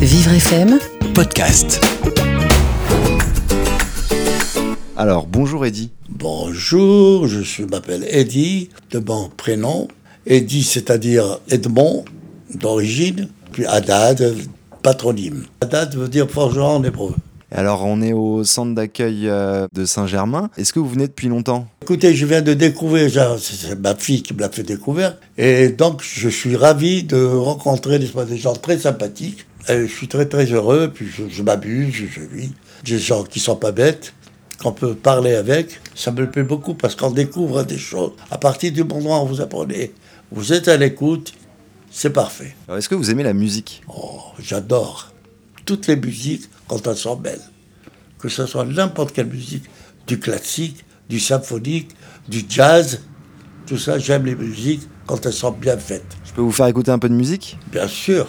Vivre FM, podcast. Alors, bonjour Eddy. Bonjour, je m'appelle Eddy, de mon prénom. Eddy, c'est-à-dire Edmond, d'origine, puis Haddad, patronyme. Haddad veut dire forgeron en hébreu. Alors, on est au centre d'accueil euh, de Saint-Germain. Est-ce que vous venez depuis longtemps? Écoutez, je viens de découvrir, c'est ma fille qui me l'a fait découvrir, et donc je suis ravi de rencontrer des gens très sympathiques. Et je suis très très heureux, puis je, je m'amuse, je, je vis. Des gens qui sont pas bêtes, qu'on peut parler avec, ça me plaît beaucoup parce qu'on découvre des choses. À partir du moment où vous apprenez, vous êtes à l'écoute, c'est parfait. Alors, Est-ce que vous aimez la musique? Oh, j'adore toutes les musiques quand elles sont belles. Que ce soit n'importe quelle musique, du classique, du symphonique, du jazz, tout ça, j'aime les musiques quand elles sont bien faites. Je peux vous faire écouter un peu de musique? Bien sûr.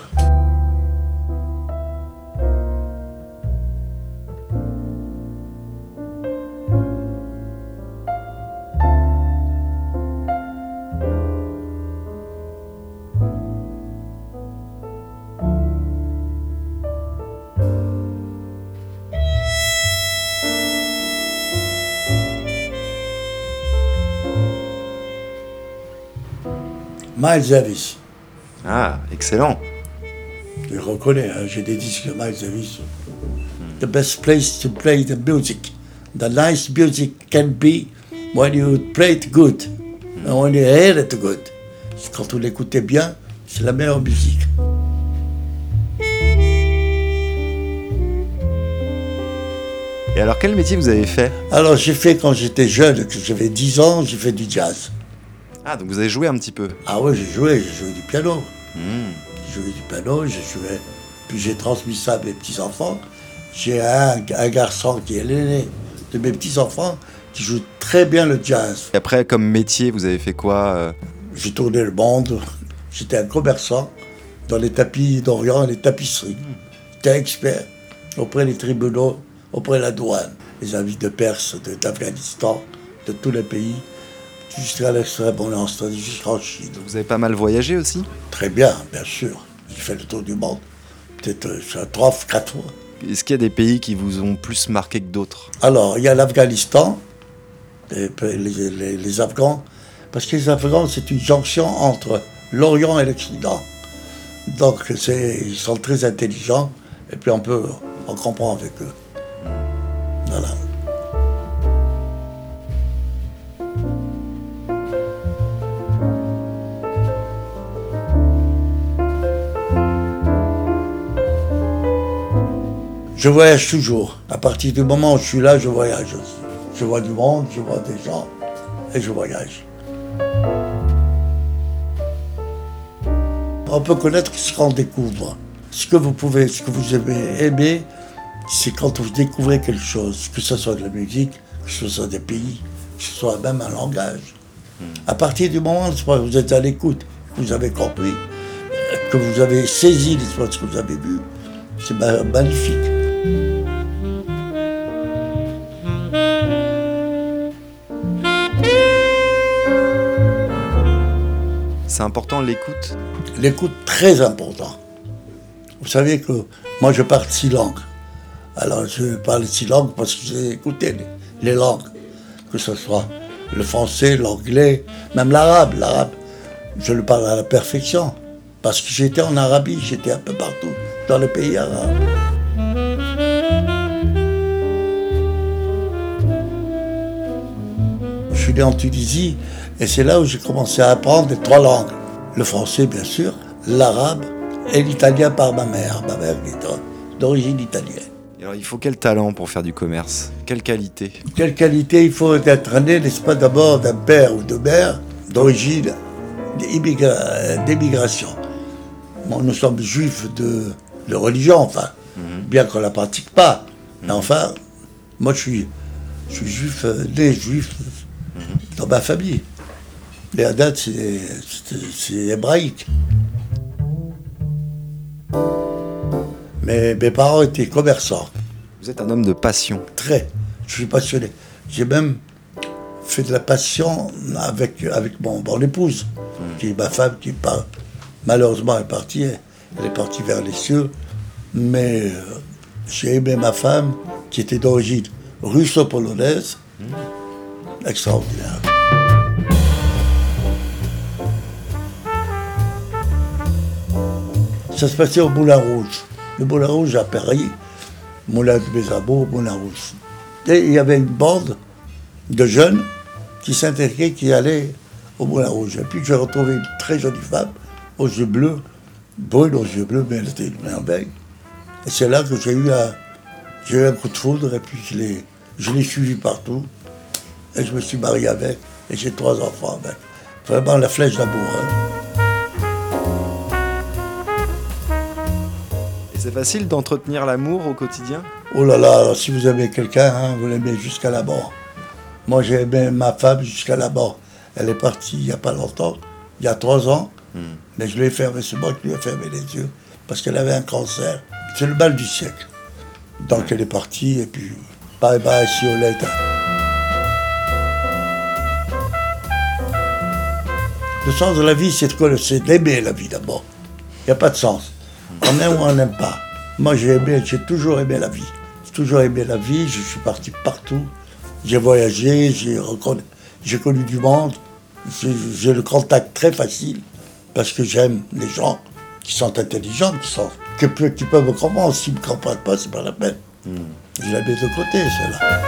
Miles Davis. Ah, excellent. Je reconnais, hein, j'ai des disques de Miles Davis. The best place to play the music. The nice music can be when you play it good. And when you hear it good. Quand vous l'écoutez bien, c'est la meilleure musique. Et alors, quel métier vous avez fait? Alors j'ai fait quand j'étais jeune, que j'avais 10 ans, j'ai fait du jazz. Ah, donc vous avez joué un petit peu. Ah ouais, j'ai joué, j'ai joué du piano. Hmm. J'ai joué du piano, j'ai joué, puis j'ai transmis ça à mes petits-enfants. J'ai un, un garçon qui est l'aîné de mes petits-enfants qui joue très bien le jazz. Et après, comme métier, vous avez fait quoi euh J'ai tourné le monde, j'étais un commerçant dans les tapis d'Orient et les tapisseries. J'étais expert auprès des tribunaux, auprès de la douane, les amis de Perse, de- d'Afghanistan, de tous les pays, jusqu'à l'extrême-orient, c'est-à-dire jusqu'en Chine. Vous avez pas mal voyagé aussi Très bien, bien sûr. J'ai fait le tour du monde, peut-être euh, trois, quatre fois. Est-ce qu'il y a des pays qui vous ont plus marqué que d'autres? Alors, il y a l'Afghanistan, les, les- Afghans, parce que les Afghans, c'est une jonction entre l'Orient et l'Occident. Donc, ils sont très intelligents, et puis on peut, on comprend avec eux. Voilà. Je voyage toujours. À partir du moment où je suis là, je voyage aussi. Je vois du monde, je vois des gens et je voyage. On peut connaître ce qu'on découvre. Ce que vous pouvez, ce que vous aimez aimer, c'est quand vous découvrez quelque chose, que ce soit de la musique, que ce soit des pays, que ce soit même un langage. À partir du moment où vous êtes à l'écoute, que vous avez compris, que vous avez saisi ce que vous avez vu, c'est ma- magnifique. C'est important l'écoute L'écoute très important. Vous savez que moi je parle six langues. Alors je parle six langues parce que j'ai écouté les, les langues, que ce soit le français, l'anglais, même l'arabe. L'arabe, je le parle à la perfection. Parce que j'étais en Arabie, j'étais un peu partout dans les pays arabes. Je suis né en Tunisie et c'est là où j'ai commencé à apprendre les trois langues. Le français, bien sûr, l'arabe et l'italien par ma mère. Ma mère qui est d'origine italienne. Alors, il faut quel talent pour faire du commerce? Quelle qualité? Quelle qualité? Il faut être né, n'est-ce pas, d'abord d'un père ou de mère d'origine d'émigration. Bon, nous sommes juifs de, de religion, enfin, bien qu'on ne la pratique pas. Mais enfin, moi je suis, je suis juif, euh, né juif dans ma famille. Les Haddad, c'est hébraïque. Mais mes parents étaient commerçants. Vous êtes un homme de passion. Très. Je suis passionné. J'ai même fait de la passion avec, avec mon, mon épouse, qui est ma femme, qui malheureusement est partie. Elle est partie vers les cieux. Mais euh, j'ai aimé ma femme, qui était d'origine russo-polonaise. Extraordinaire. Ça se passait au Moulin Rouge. Le Moulin Rouge à Paris, Moulin de Bézabo, Moulin Rouge. Et il y avait une bande de jeunes qui s'intéressaient, qui allaient au Moulin Rouge. Et puis j'ai retrouvé une très jolie femme, aux yeux bleus, brune aux yeux bleus, mais elle était une merveille. Et c'est là que j'ai eu, un, coup de foudre, et puis je l'ai, suivi partout. Et je me suis marié avec, et j'ai trois enfants avec. Vraiment la flèche d'amour. hein. C'est facile d'entretenir l'amour au quotidien Oh là là, alors, si vous aimez quelqu'un, hein, vous l'aimez jusqu'à la mort. Moi, j'ai aimé ma femme jusqu'à la mort. Elle est partie il n'y a pas longtemps, il y a trois ans, mais je lui ai fermé, c'est moi qui lui ai fermé les yeux, parce qu'elle avait un cancer. C'est le mal du siècle. Donc elle est partie, et puis bye bye, see you later. Le sens de la vie, c'est quoi C'est d'aimer la vie d'abord. Il n'y a pas de sens. On aime ou on n'aime pas. Moi, j'ai aimé, j'ai toujours aimé la vie. J'ai toujours aimé la vie, je suis parti partout. J'ai voyagé, j'ai reconnu- j'ai connu du monde. J'ai le contact très facile parce que j'aime les gens qui sont intelligents, qui, sont, qui, pe- qui peuvent me comprendre. S'ils ne me comprennent pas, c'est pas la peine. Je les mets de côté, ceux-là.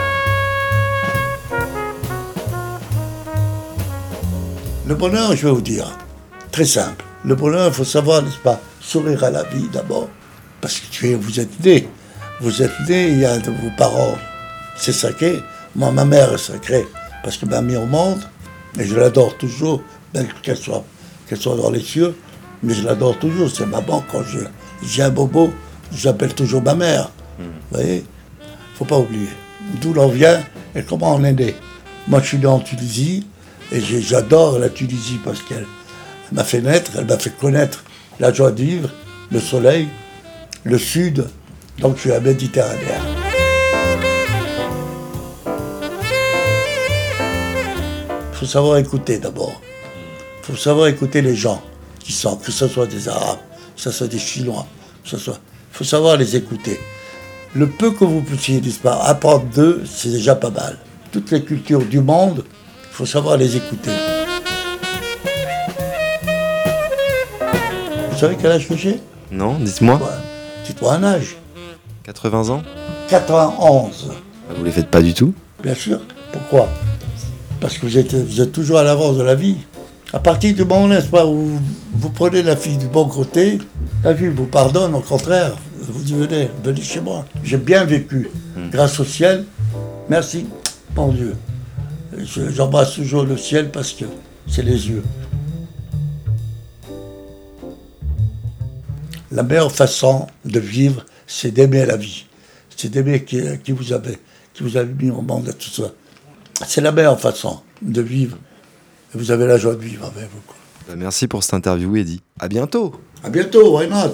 Le bonheur, je vais vous dire, très simple. Le bonheur, il faut savoir, n'est-ce pas, sourire à la vie d'abord. Parce que tu es, vous êtes né. Vous êtes né, il y a de vos parents. C'est sacré. Moi, ma mère est sacrée parce qu'elle m'a mis au monde. Et je l'adore toujours, même qu'elle soit, qu'elle soit dans les cieux. Mais je l'adore toujours. C'est maman. Quand je- j'ai un bobo, j'appelle toujours ma mère. Vous voyez? Faut pas oublier. D'où l'on vient et comment on est né. Moi, je suis né en Tunisie et j'adore la Tunisie parce qu'elle elle m'a fait naître, elle m'a fait connaître la joie de vivre, le soleil, le sud. Donc, je suis un Méditerranéen. Il faut savoir écouter d'abord. Il faut savoir écouter les gens qui sont, que ce soit des Arabes, que ce soit des Chinois, que ce soit. Il faut savoir les écouter. Le peu que vous puissiez, apprendre d'eux, c'est déjà pas mal. Toutes les cultures du monde, il faut savoir les écouter. Savez quel âge que j'ai? Non, dites-moi. Dites-moi un âge. 80 ans? 91. Bah, Vous les faites pas du tout? Bien sûr. Pourquoi? Parce que vous êtes, vous êtes toujours à l'avance de la vie. À partir du moment, pas, où vous prenez la fille du bon côté, la vie vous pardonne, au contraire. Vous dites, venez, venez chez moi. J'ai bien vécu. Grâce au ciel, merci, mon Dieu. Je- J'embrasse toujours le ciel parce que c'est les yeux. La meilleure façon de vivre, c'est d'aimer la vie. C'est d'aimer qui, qui vous avez, qui vous avez mis au monde et tout ça. C'est la meilleure façon de vivre. Et vous avez la joie de vivre avec vous. Merci pour cette interview, Eddy. À bientôt À bientôt, why not?